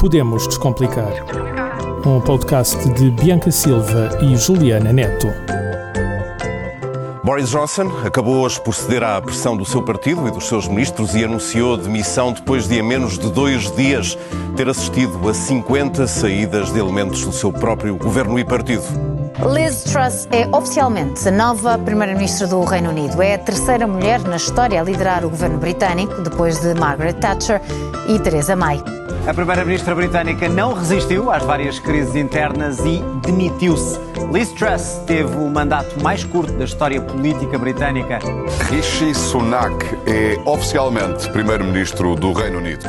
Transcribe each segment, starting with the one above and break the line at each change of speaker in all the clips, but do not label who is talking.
Podemos Descomplicar. Um podcast de Bianca Silva e Juliana Neto.
Boris Johnson acabou hoje por ceder à pressão do seu partido e dos seus ministros e anunciou demissão depois de, a menos de dois dias, ter assistido a 50 saídas de elementos do seu próprio governo e partido.
Liz Truss é oficialmente a nova Primeira-Ministra do Reino Unido. É a terceira mulher na história a liderar o governo britânico, depois de Margaret Thatcher e Theresa May.
A Primeira-Ministra britânica não resistiu às várias crises internas e demitiu-se. Liz Truss teve o mandato mais curto da história política britânica.
Rishi Sunak é oficialmente Primeiro-Ministro do Reino Unido.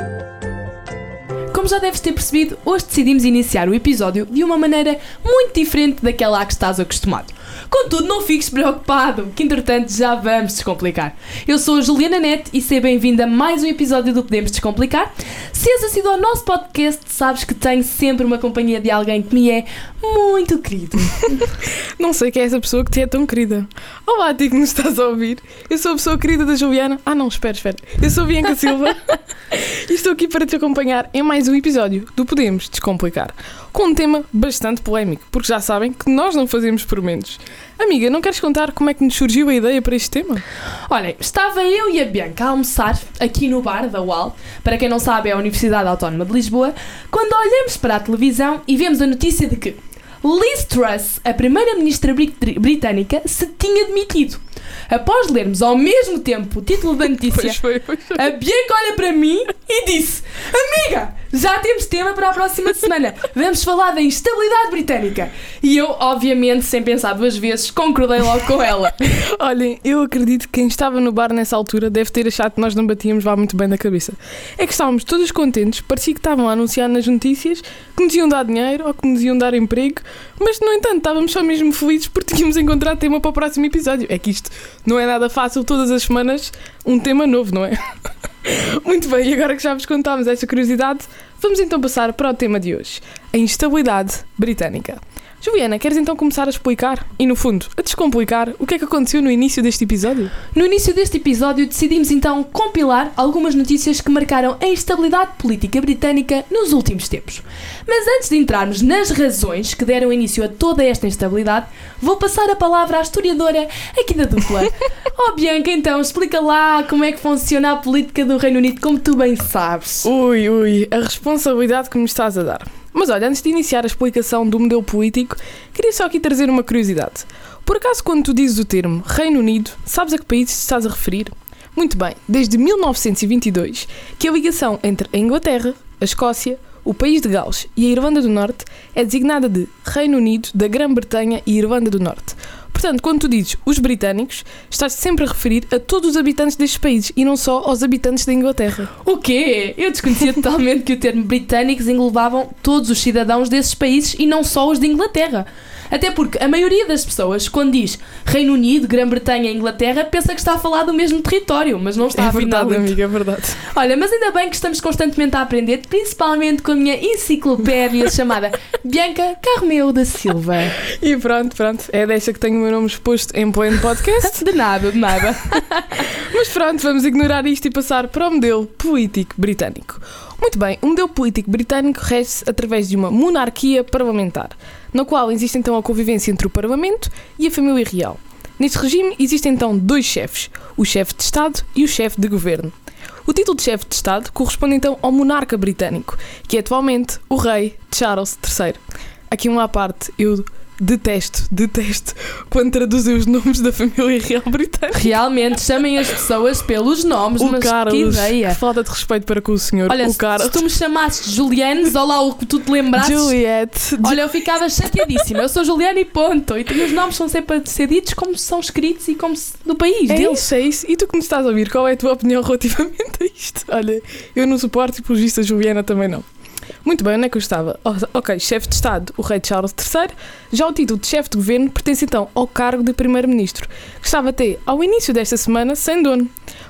Como já deves ter percebido, hoje decidimos iniciar o episódio de uma maneira muito diferente daquela a que estás acostumado. Contudo, não fiques preocupado, que entretanto já vamos descomplicar. Eu sou a Juliana Net e seja bem-vinda a mais um episódio do Podemos Descomplicar. Se és assíduo ao nosso podcast, sabes que tenho sempre uma companhia de alguém que me é muito querido.
Não sei quem é essa pessoa que te é tão querida. Olá, ti que nos estás a ouvir. Eu sou a pessoa querida da Juliana. Ah, não, espera, espera. Eu sou a Bianca Silva e estou aqui para te acompanhar em mais um episódio do Podemos Descomplicar. Com um tema bastante polémico, porque já sabem que nós não fazemos por menos. Amiga, não queres contar como é que nos surgiu a ideia para este tema?
Olhem, estava eu e a Bianca a almoçar aqui no bar da UAL, para quem não sabe é a Universidade Autónoma de Lisboa, quando olhamos para a televisão e vemos a notícia de que Liz Truss, a primeira-ministra brit- britânica, se tinha demitido. Após lermos ao mesmo tempo o título da notícia,
Pois foi, pois foi.
a Bianca olha para mim e disse: Amiga, já temos tema para a próxima semana. Vamos falar da instabilidade britânica. E eu, obviamente, sem pensar duas vezes, concordei logo com ela.
Olhem, eu acredito que quem estava no bar nessa altura deve ter achado que nós não batíamos lá muito bem na cabeça. É que estávamos todos contentes, parecia que estavam a anunciar nas notícias que nos iam dar dinheiro ou que nos iam dar emprego, mas no entanto estávamos só mesmo felizes porque tínhamos encontrado tema para o próximo episódio. É que isto não é nada fácil, todas as semanas um tema novo, não é? Muito bem, e agora que já vos contámos esta curiosidade, vamos então passar para o tema de hoje: a instabilidade britânica. Juliana, queres então começar a explicar e, no fundo, a descomplicar o que é que aconteceu no início deste episódio?
No início deste episódio, decidimos então compilar algumas notícias que marcaram a instabilidade política britânica nos últimos tempos. Mas antes de entrarmos nas razões que deram início a toda esta instabilidade, vou passar a palavra à historiadora aqui da dupla. oh Bianca, então, explica lá como é que funciona a política do Reino Unido, como tu bem sabes.
Ui, ui, a responsabilidade que me estás a dar. Mas olha, antes de iniciar a explicação do modelo político, queria só aqui trazer uma curiosidade. Por acaso, quando tu dizes o termo Reino Unido, sabes a que país estás a referir? Muito bem, desde 1922 que a ligação entre a Inglaterra, a Escócia, o país de Gales e a Irlanda do Norte é designada de Reino Unido da Grã-Bretanha e Irlanda do Norte. Portanto, quando tu dizes os britânicos, estás sempre a referir a todos os habitantes destes países e não só aos habitantes da Inglaterra.
O quê? Eu desconhecia totalmente que o termo britânicos englobavam todos os cidadãos desses países e não só os de Inglaterra. Até porque a maioria das pessoas, quando diz Reino Unido, Grã-Bretanha e Inglaterra, pensa que está a falar do mesmo território, mas não está
é
a
verdade, amiga, é verdade.
Olha, mas ainda bem que estamos constantemente a aprender, principalmente com a minha enciclopédia chamada Bianca Carmeu da Silva.
E pronto, pronto, é desta que tenho o meu nome exposto em pleno podcast.
De nada, de nada.
Mas pronto, vamos ignorar isto e passar para o modelo político britânico. Muito bem, o modelo político britânico rege-se através de uma monarquia parlamentar, na qual existe então a convivência entre o Parlamento e a família real. Neste regime existem então dois chefes, o chefe de Estado e o chefe de governo. O título de chefe de Estado corresponde então ao monarca britânico, que é atualmente o rei Charles III. Aqui uma à parte, eu detesto, detesto quando traduzem os nomes da família real britânica.
Realmente, chamem as pessoas pelos nomes,
O
mas
Carlos,
que ideia.
falta de respeito para com o senhor.
Olha,
o
se,
Carlos.
se tu me chamasses Julianes, olha lá o que tu te lembrasses.
Juliette.
Olha, eu ficava chateadíssima. Eu sou Juliana e ponto. E os nomes são sempre a ser ditos como são escritos e como se, do país
É
deles.
isso, é isso. E tu que me estás a ouvir, qual é a tua opinião relativamente a isto? Olha, eu não suporto e, pelo visto, a Juliana também não. Muito bem, onde é que eu estava? Oh, ok, chefe de Estado, o rei Charles III. Já o título de chefe de governo pertence então ao cargo de primeiro-ministro, que estava até ao início desta semana sem dono.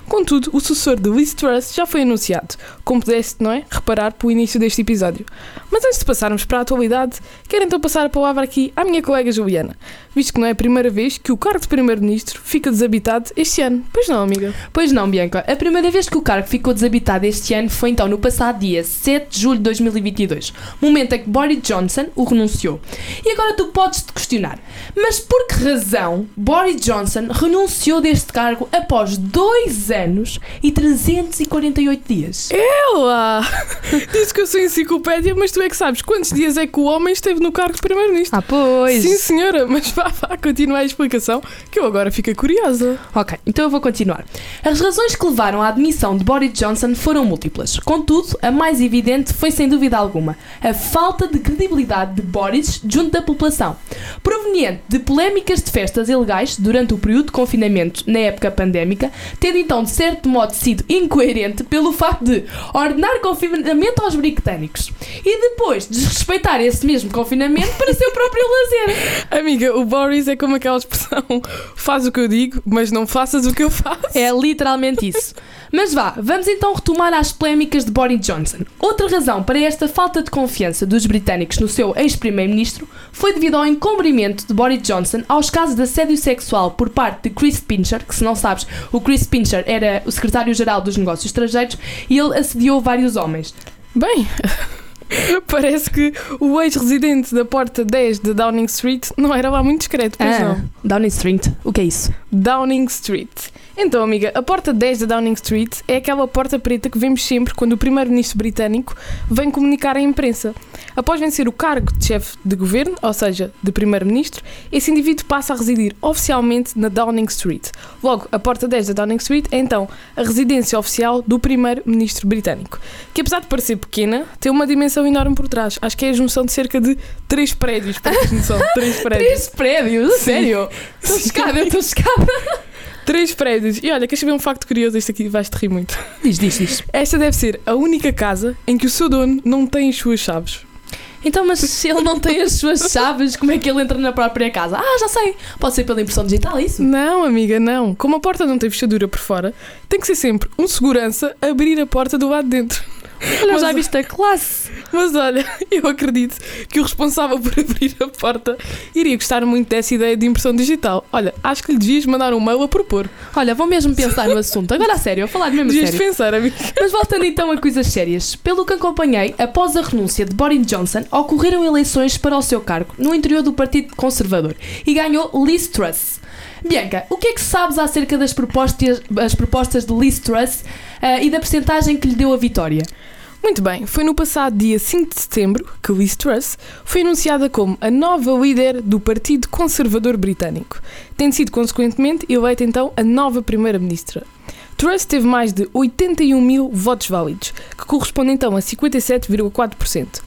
Contudo, o sucessor de Liz Truss já foi anunciado, como pudeste, não é? Reparar pelo início deste episódio. Mas antes de passarmos para a atualidade, quero então passar a palavra aqui à minha colega Juliana, visto que não é a primeira vez que o cargo de primeiro-ministro fica desabitado este ano. Pois não, amiga?
Pois não, Bianca. A primeira vez que o cargo ficou desabitado este ano foi então no passado dia 7 de julho de 2021 2022, momento em que Boris Johnson o renunciou. E agora tu podes te questionar, mas por que razão Boris Johnson renunciou deste cargo após dois anos e 348 dias?
Ela! Diz que eu sou enciclopédia, mas tu é que sabes quantos dias é que o homem esteve no cargo de Primeiro-Ministro.
Ah, pois.
Sim, senhora, mas vá, vá, continua a explicação, que eu agora fiquei curiosa.
Ok, então eu vou continuar. As razões que levaram à admissão de Boris Johnson foram múltiplas. Contudo, a mais evidente foi sem dúvida alguma a falta de credibilidade de Boris junto da população, proveniente de polémicas de festas ilegais durante o período de confinamento na época pandémica, tendo então de certo modo sido incoerente pelo facto de ordenar confinamento aos britânicos e depois desrespeitar esse mesmo confinamento para seu próprio lazer.
Amiga, o Boris é como aquela expressão: faz o que eu digo, mas não faças o que eu faço.
É literalmente isso. Mas vá, vamos então retomar as polémicas de Boris Johnson. Outra razão para esta falta de confiança dos britânicos no seu ex-primeiro-ministro foi devido ao encobrimento de Boris Johnson aos casos de assédio sexual por parte de Chris Pincher, que se não sabes, o Chris Pincher era o secretário-geral dos negócios estrangeiros e ele assediou vários homens.
Bem, parece que o ex-residente da porta 10 de Downing Street não era lá muito discreto, pois
Ah,
não.
Downing Street, o que é isso?
Downing Street. Então, amiga, a porta 10 da Downing Street é aquela porta preta que vemos sempre quando o primeiro-ministro britânico vem comunicar à imprensa. Após vencer o cargo de chefe de governo, ou seja, de primeiro-ministro, esse indivíduo passa a residir oficialmente na Downing Street. Logo, a porta 10 da Downing Street é então a residência oficial do primeiro-ministro britânico, que apesar de parecer pequena, tem uma dimensão enorme por trás. Acho que é a junção de cerca de três prédios, para teres noção. Três prédios.
Três prédios? Sério? Estou chocada, eu estou chocada.
Três prédios. E olha, queres saber um facto curioso? Este aqui vais-te rir muito.
Diz, diz, diz.
Esta deve ser a única casa em que o seu dono não tem as suas chaves.
Então, mas se ele não tem as suas chaves, como é que ele entra na própria casa? Ah, já sei. Pode ser pela impressão digital, é isso?
Não, amiga, não. Como a porta não tem fechadura por fora, tem que ser sempre um segurança abrir a porta do lado de dentro.
Olha,
Mas-
já viste a classe?
Mas olha, eu acredito que o responsável por abrir a porta iria gostar muito dessa ideia de impressão digital. Olha, acho que lhe devias mandar um mail a propor.
Olha, vou mesmo pensar no assunto. Agora a sério, a falar mesmo a
Devias
sério.
pensar, amiga.
Mas voltando então a coisas sérias. Pelo que acompanhei, após a renúncia de Boris Johnson, ocorreram eleições para o seu cargo no interior do Partido Conservador e ganhou Liz Truss. Bianca, o que é que sabes acerca das propostas, as propostas de Liz Truss ah, e da percentagem que lhe deu a vitória?
Muito bem, foi no passado dia 5 de setembro que Liz Truss foi anunciada como a nova líder do Partido Conservador Britânico, tendo sido consequentemente eleita então a nova Primeira-Ministra. Truss teve mais de 81 mil votos válidos, que corresponde então a 57,4%.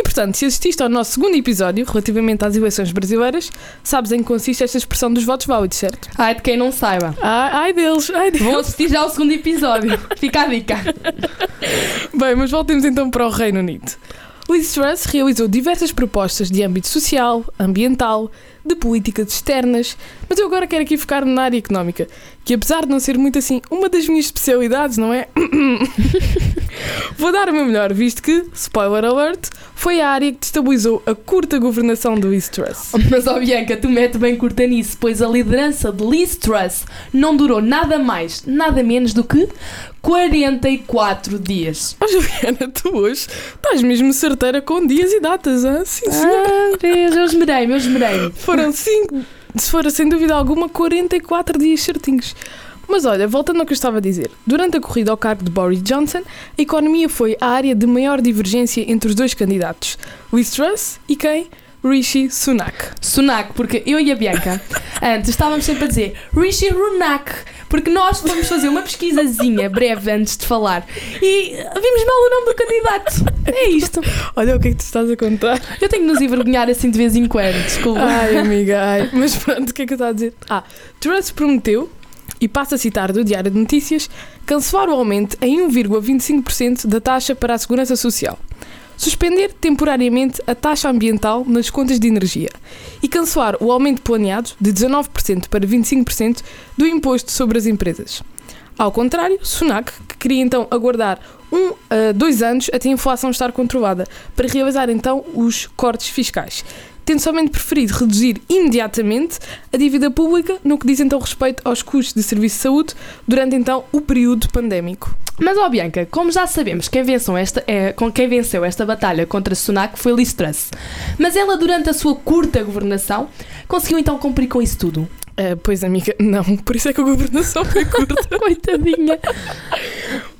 E portanto, se assististe ao nosso segundo episódio relativamente às eleições brasileiras, sabes em que consiste esta expressão dos votos válidos, certo?
Ai, de quem não saiba.
Ai, ai deles, ai deles.
Vão assistir já ao segundo episódio. Fica a dica.
Bem, mas voltemos então para o Reino Unido. Liz Truss realizou diversas propostas de âmbito social, ambiental, de políticas externas, mas eu agora quero aqui focar-me na área económica, que apesar de não ser muito assim uma das minhas especialidades, não é? Vou dar o meu melhor, visto que, spoiler alert, foi a área que destabilizou a curta governação de Liz Truss.
Mas, ó Bianca, tu mete bem curta nisso, pois a liderança de Liz Truss não durou nada mais, nada menos do que 44 dias.
Oh, Juliana, tu hoje estás mesmo certeira com dias e datas, ah? Sim, senhor.
Ah, Deus, eu esmerei-me, eu esmerei-me.
Foram 5, se for sem dúvida alguma, 44 dias certinhos. Mas olha, voltando ao que eu estava a dizer, durante a corrida ao cargo de Boris Johnson, a economia foi a área de maior divergência entre os dois candidatos, Liz Truss e quem? Rishi Sunak.
Sunak, porque eu e a Bianca antes estávamos sempre a dizer Rishi Runak, porque nós fomos fazer uma pesquisazinha breve antes de falar e vimos mal o nome do candidato. É isto.
Olha o que é que tu estás a contar.
Eu tenho de nos envergonhar assim de vez em quando, desculpa.
Ai, amiga, ai. Mas pronto, o que é que eu estava a dizer? Ah, Truss prometeu, e passo a citar do Diário de Notícias, cancelar o aumento em 1,25% da taxa para a segurança social. Suspender temporariamente a taxa ambiental nas contas de energia e cancelar o aumento planeado de 19% para 25% do imposto sobre as empresas. Ao contrário, Sunak, que queria então aguardar um a dois anos até a inflação estar controlada, para realizar então os cortes fiscais, tendo somente preferido reduzir imediatamente a dívida pública no que diz então respeito aos custos de serviço de saúde durante então o período pandémico.
Mas, ó Bianca, como já sabemos, quem venceu esta, é, com quem venceu esta batalha contra Sunak foi Liz Truss. Mas ela, durante a sua curta governação, conseguiu então cumprir com isso tudo.
Uh, pois, amiga, não. Por isso é que a governação foi curta.
Coitadinha.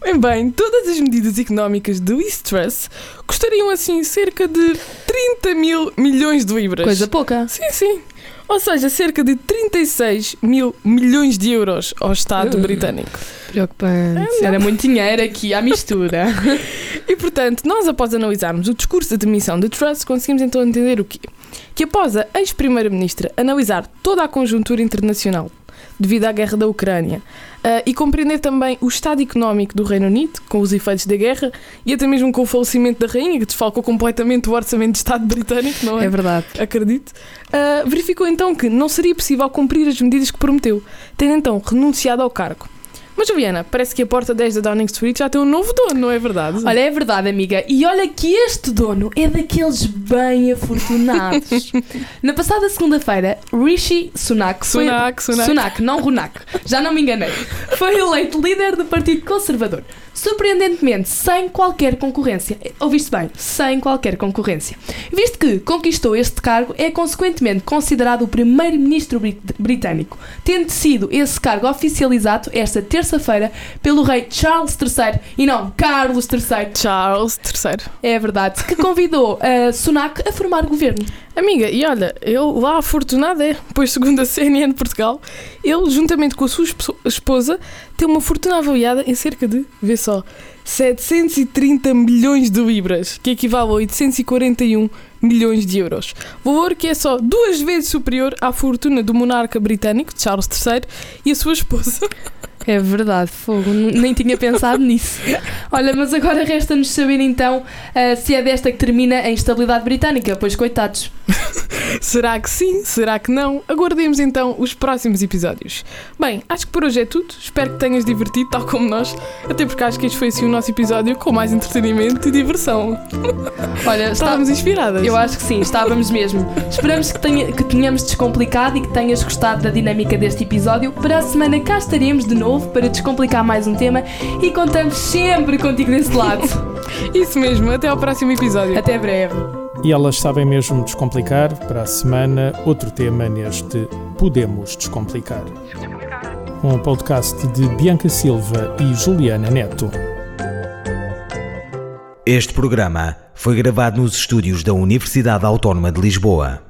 Bem, bem, todas as medidas económicas de Liz Truss custariam assim cerca de 30 mil milhões de libras.
Coisa pouca.
Sim, sim. Ou seja, cerca de 36 mil milhões de euros ao Estado
Uh.
britânico.
Preocupante. Era muito dinheiro aqui à mistura.
E portanto, nós após analisarmos o discurso de demissão de Truss, conseguimos então entender o quê? Que após a ex-primeira-ministra analisar toda a conjuntura internacional devido à guerra da Ucrânia ah, e compreender também o estado económico do Reino Unido, com os efeitos da guerra e até mesmo com o falecimento da rainha, que desfalcou completamente o orçamento de Estado britânico, não é?
É verdade.
acredito, ah, verificou então que não seria possível cumprir as medidas que prometeu, tendo então renunciado ao cargo. Mas, Juliana, parece que a porta 10 da Downing Street já tem um novo dono, não é verdade?
Olha, é verdade, amiga. E olha que este dono é daqueles bem afortunados. Na passada segunda-feira, Rishi Sunak foi...
Sunak, Sunak.
Sunak, não Runak. Já não me enganei. Foi eleito líder do Partido Conservador. Surpreendentemente, sem qualquer concorrência. Ouviste bem? Sem qualquer concorrência. Visto que conquistou este cargo, é consequentemente considerado o primeiro-ministro brit- britânico, tendo sido esse cargo oficializado esta terça-feira pelo rei Charles III e não Carlos III.
Charles III.
É verdade, que convidou a Sunak a formar governo.
Amiga, e olha, ele lá afortunado é, pois segundo a CNN de Portugal, ele, juntamente com a sua espo- esposa, tem uma fortuna avaliada em cerca de, vê só, 730 milhões de libras, que equivale a 841 milhões de euros. Valor que é só duas vezes superior à fortuna do monarca britânico, Charles III, e a sua esposa.
É verdade, fogo, nem tinha pensado nisso. Olha, mas agora resta-nos saber então ah, se é desta que termina a instabilidade britânica, pois coitados.
Será que sim? Será que não? Aguardemos então os próximos episódios. Bem, acho que por hoje é tudo. Espero que tenhas divertido, tal como nós. Até porque acho que este foi assim o nosso episódio com mais entretenimento e diversão.
Olha, está-
Estávamos inspiradas.
eu acho que sim, estávamos mesmo. Esperamos que, tenha, que tenhamos descomplicado e que tenhas gostado da dinâmica deste episódio. Para a semana cá estaremos de novo para descomplicar mais um tema e contamos sempre contigo desse lado.
Isso mesmo. Até ao próximo episódio.
Até breve.
E elas sabem mesmo descomplicar. Para a semana, outro tema neste Podemos Descomplicar. Um podcast de Bianca Silva e Juliana Neto.
Este programa foi gravado nos estúdios da Universidade Autónoma de Lisboa.